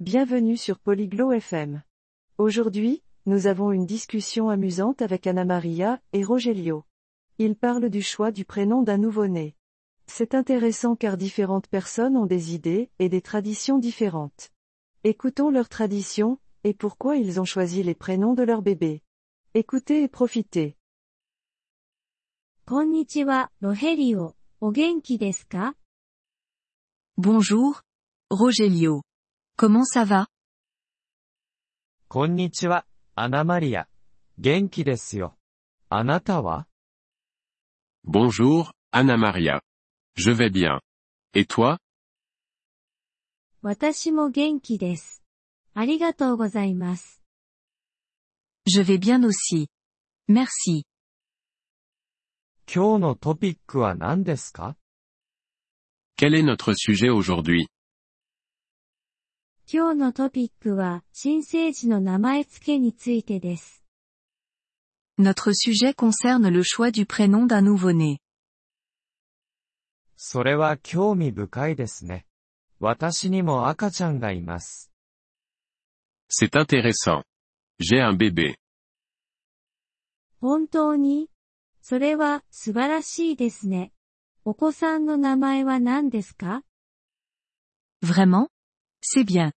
Bienvenue sur Polyglot FM. Aujourd'hui, nous avons une discussion amusante avec Anna Maria et Rogelio. Ils parlent du choix du prénom d'un nouveau-né. C'est intéressant car différentes personnes ont des idées et des traditions différentes. Écoutons leurs traditions et pourquoi ils ont choisi les prénoms de leur bébé. Écoutez et profitez. Bonjour, Rogelio. Comment ça va こんにちは、アナマリア。元気ですよ。あなたは Bonjour, Anna Maria. Je vais bien. Et toi 私も元気です。ありがとうございます。 Je vais bien aussi. Merci. 今日のトピックは何ですか Quel est notre sujet aujourd'hui 今日のトピックは、新生児の名前付けについてです。Notre sujet concerne le choix du prénom d'un nouveau-né. それは興味深いですね。私にも赤ちゃんがいます。C'est intéressant. J'ai un bébé. 本当にそれは素晴らしいですね。お子さんの名前は何ですか Vraiment C'est bien.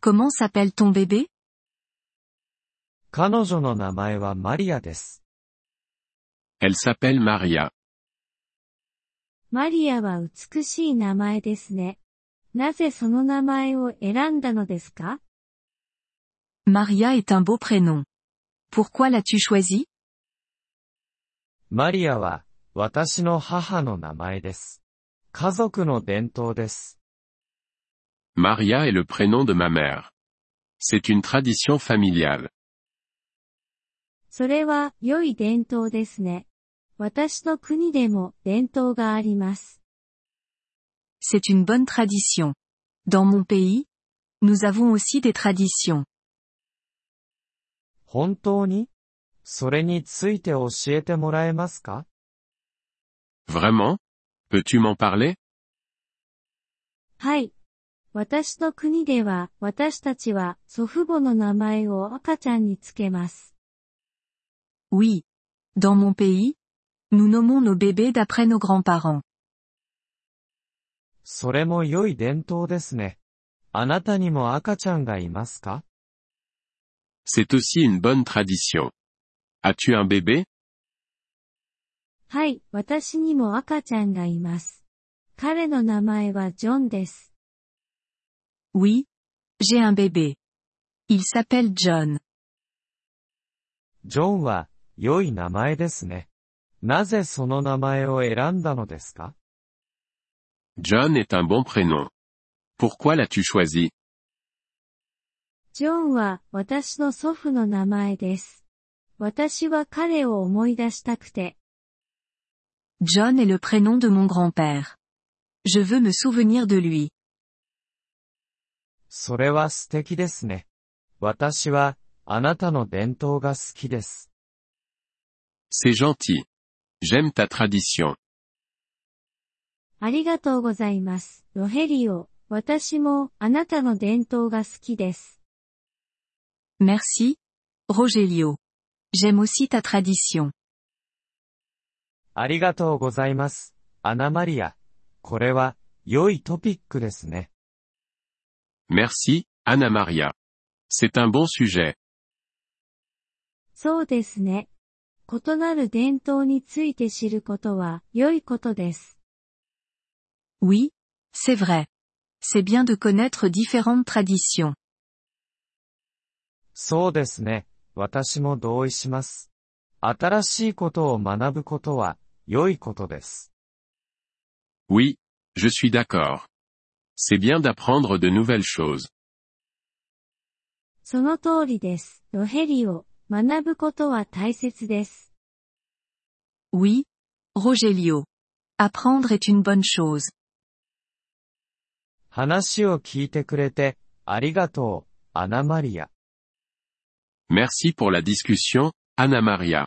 Comment s'appelle ton bébé 彼女の名前はマリアです。 Elle s'appelle Maria. マリアは美しい名前ですね。なぜその名前を選んだのですか Maria est un beau prénom. Pourquoi l'as-tu choisi マリアは、私の母の名前です。家族の伝統です。 Maria est le prénom de ma mère. C'est une tradition familiale. C'est une bonne tradition. Dans mon pays, nous avons aussi des traditions. Vraiment? Peux-tu m'en parler? 私の国では私たちは祖父母の名前を赤ちゃんにつけます。Oui. Dans mon pays, nous nommons nos bébés d'après nos grands-parents. それも良い伝統ですね。あなたにも赤ちゃんがいますか C'est aussi une bonne tradition. As-tu un bébé はい、私にも赤ちゃんがいます。彼の名前はジョンです。Oui. J'ai un bébé. Il s'appelle John. ジョンは、良い名前ですね。なぜその名前を選んだのですか John est un bon prénom. Pourquoi l'as-tu choisi ジョンは私の祖父の名前です。私は彼を思い出したくて、 John est le prénom de mon grand-père. Je veux me souvenir de lui. それは素敵ですね。私は、あなたの伝統が好きです。C'est gentil. J'aime ta tradition. ありがとうございます。ロヘリオ、私もあなたの伝統が好きです。Merci. Rogelio. J'aime aussi ta tradition. ありがとうございます。アナマリア。これは、良いトピックですね。Merci, Anna Maria. C'est un bon sujet. そうですね。異なる伝統について知ることは良いことです。 Oui. C'est vrai. C'est bien de connaître différentes traditions. そうですね。私も同意します。新しいことを学ぶことは、良いことです。 Oui, je suis d'accord. C'est bien d'apprendre de nouvelles choses. その通りです。ロヘリオ、学ぶことは大切です。 Oui. Rogelio. Apprendre est une bonne chose. 話を聞いてくれて、ありがとう、アナマリア。 Merci pour la discussion, Anna Maria.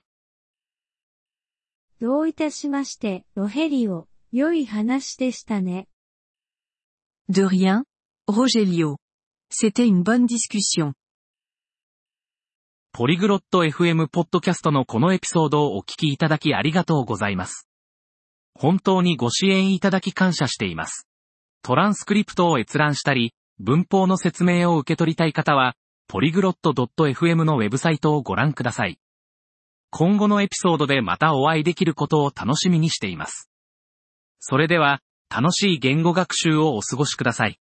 どういたしまして、ロヘリオ、良い話でしたね。 De rien. Rogelio. C'était une bonne discussion. ポリグロット FM ポッドキャストのこのエピソードをお聞きいただきありがとうございます。本当にご支援いただき感謝しています。トランスクリプトを閲覧したり、文法の説明を受け取りたい方は、ポリグロット .fm のウェブサイトをご覧ください。今後のエピソードでまたお会いできることを楽しみにしています。それでは、楽しい言語学習をお過ごしください。